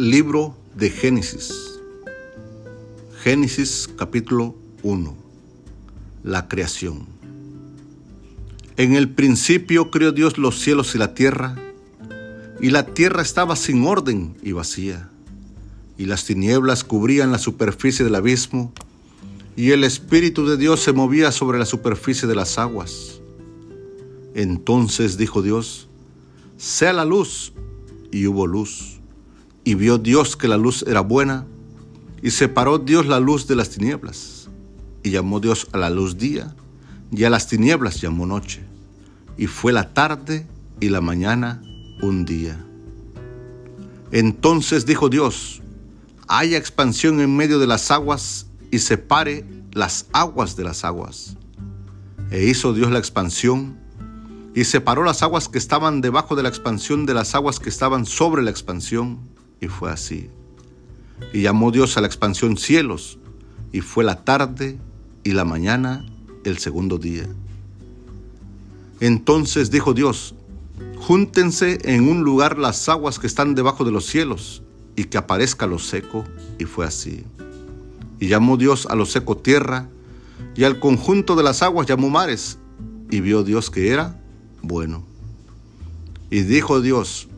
Libro de Génesis. Génesis capítulo 1. La creación. En el principio creó Dios los cielos y la tierra, y la tierra estaba sin orden y vacía, y las tinieblas cubrían la superficie del abismo, y el Espíritu de Dios se movía sobre la superficie de las aguas. Entonces dijo Dios, sea la luz, y hubo luz. Y vio Dios que la luz era buena, y separó Dios la luz de las tinieblas. Y llamó Dios a la luz día, y a las tinieblas llamó noche. Y fue la tarde y la mañana un día. Entonces dijo Dios, haya expansión en medio de las aguas y separe las aguas de las aguas. E hizo Dios la expansión y separó las aguas que estaban debajo de la expansión de las aguas que estaban sobre la expansión y fue así. Y llamó Dios a la expansión cielos, y fue la tarde y la mañana el segundo día. Entonces dijo Dios, júntense en un lugar las aguas que están debajo de los cielos, y que aparezca lo seco, y fue así. Y llamó Dios a lo seco tierra, y al conjunto de las aguas llamó mares, y vio Dios que era bueno. Y dijo Dios,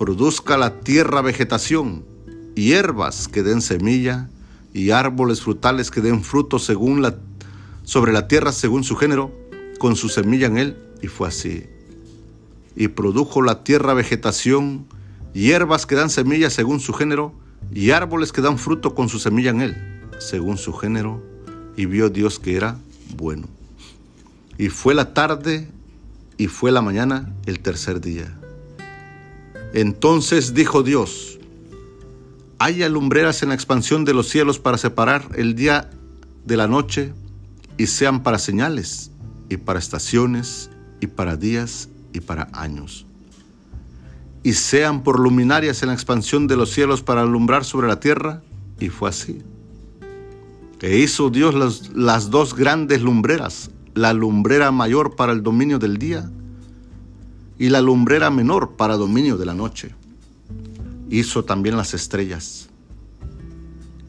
produzca la tierra vegetación, hierbas que den semilla, y árboles frutales que den fruto según la, sobre la tierra según su género, con su semilla en él, y fue así. Y produjo la tierra vegetación, hierbas que dan semilla según su género, y árboles que dan fruto con su semilla en él, según su género, y vio Dios que era bueno. Y fue la tarde y fue la mañana el tercer día. Entonces dijo Dios, haya lumbreras en la expansión de los cielos para separar el día de la noche y sean para señales y para estaciones y para días y para años. Y sean por luminarias en la expansión de los cielos para alumbrar sobre la tierra. Y fue así. E hizo Dios las, las dos grandes lumbreras, la lumbrera mayor para el dominio del día y la lumbrera menor para dominio de la noche. Hizo también las estrellas.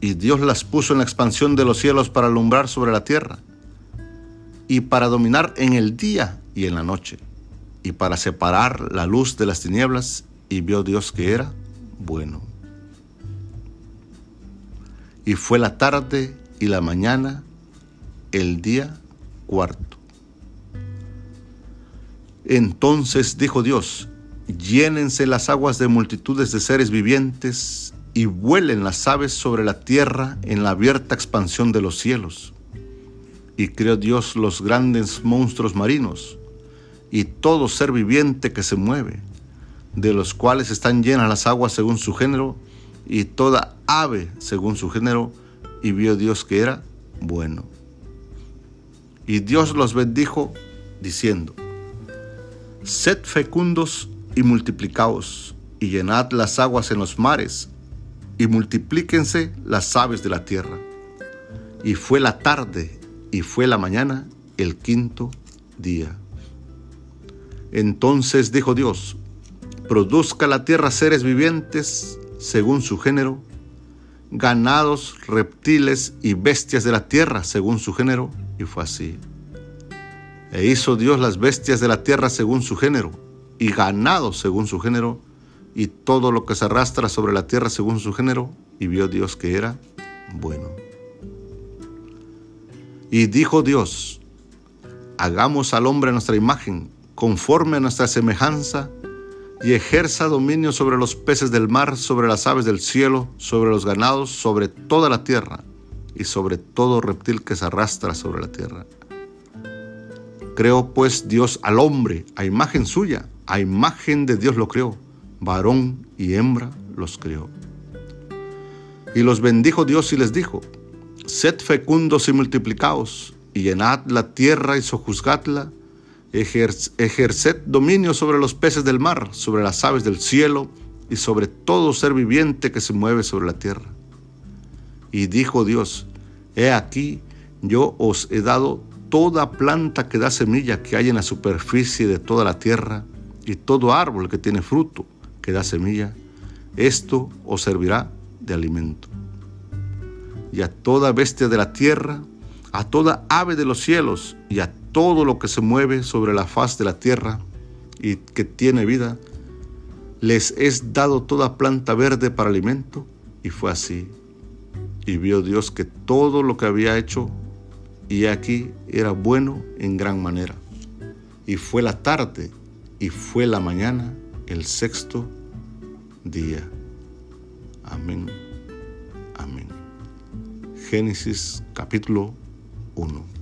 Y Dios las puso en la expansión de los cielos para alumbrar sobre la tierra y para dominar en el día y en la noche y para separar la luz de las tinieblas y vio Dios que era bueno. Y fue la tarde y la mañana el día cuarto. Entonces dijo Dios, llénense las aguas de multitudes de seres vivientes y vuelen las aves sobre la tierra en la abierta expansión de los cielos. Y creó Dios los grandes monstruos marinos y todo ser viviente que se mueve, de los cuales están llenas las aguas según su género y toda ave según su género, y vio Dios que era bueno. Y Dios los bendijo diciendo, Sed fecundos y multiplicaos, y llenad las aguas en los mares, y multiplíquense las aves de la tierra. Y fue la tarde y fue la mañana el quinto día. Entonces dijo Dios, produzca la tierra seres vivientes según su género, ganados, reptiles y bestias de la tierra según su género, y fue así. E hizo Dios las bestias de la tierra según su género, y ganado según su género, y todo lo que se arrastra sobre la tierra según su género, y vio Dios que era bueno. Y dijo Dios, hagamos al hombre nuestra imagen, conforme a nuestra semejanza, y ejerza dominio sobre los peces del mar, sobre las aves del cielo, sobre los ganados, sobre toda la tierra, y sobre todo reptil que se arrastra sobre la tierra. Creó pues Dios al hombre a imagen suya, a imagen de Dios lo creó, varón y hembra los creó. Y los bendijo Dios y les dijo, sed fecundos y multiplicaos, y llenad la tierra y sojuzgadla, ejerced dominio sobre los peces del mar, sobre las aves del cielo, y sobre todo ser viviente que se mueve sobre la tierra. Y dijo Dios, he aquí, yo os he dado toda planta que da semilla que hay en la superficie de toda la tierra y todo árbol que tiene fruto que da semilla, Esto os servirá de alimento. Y a toda bestia de la tierra, a toda ave de los cielos y a todo lo que se mueve sobre la faz de la tierra y que tiene vida, les es dado toda planta verde para alimento. Y fue así. Y vio Dios que todo lo que había hecho, y aquí era bueno en gran manera. Y fue la tarde y fue la mañana el sexto día. Amén. Amén. Génesis capítulo 1.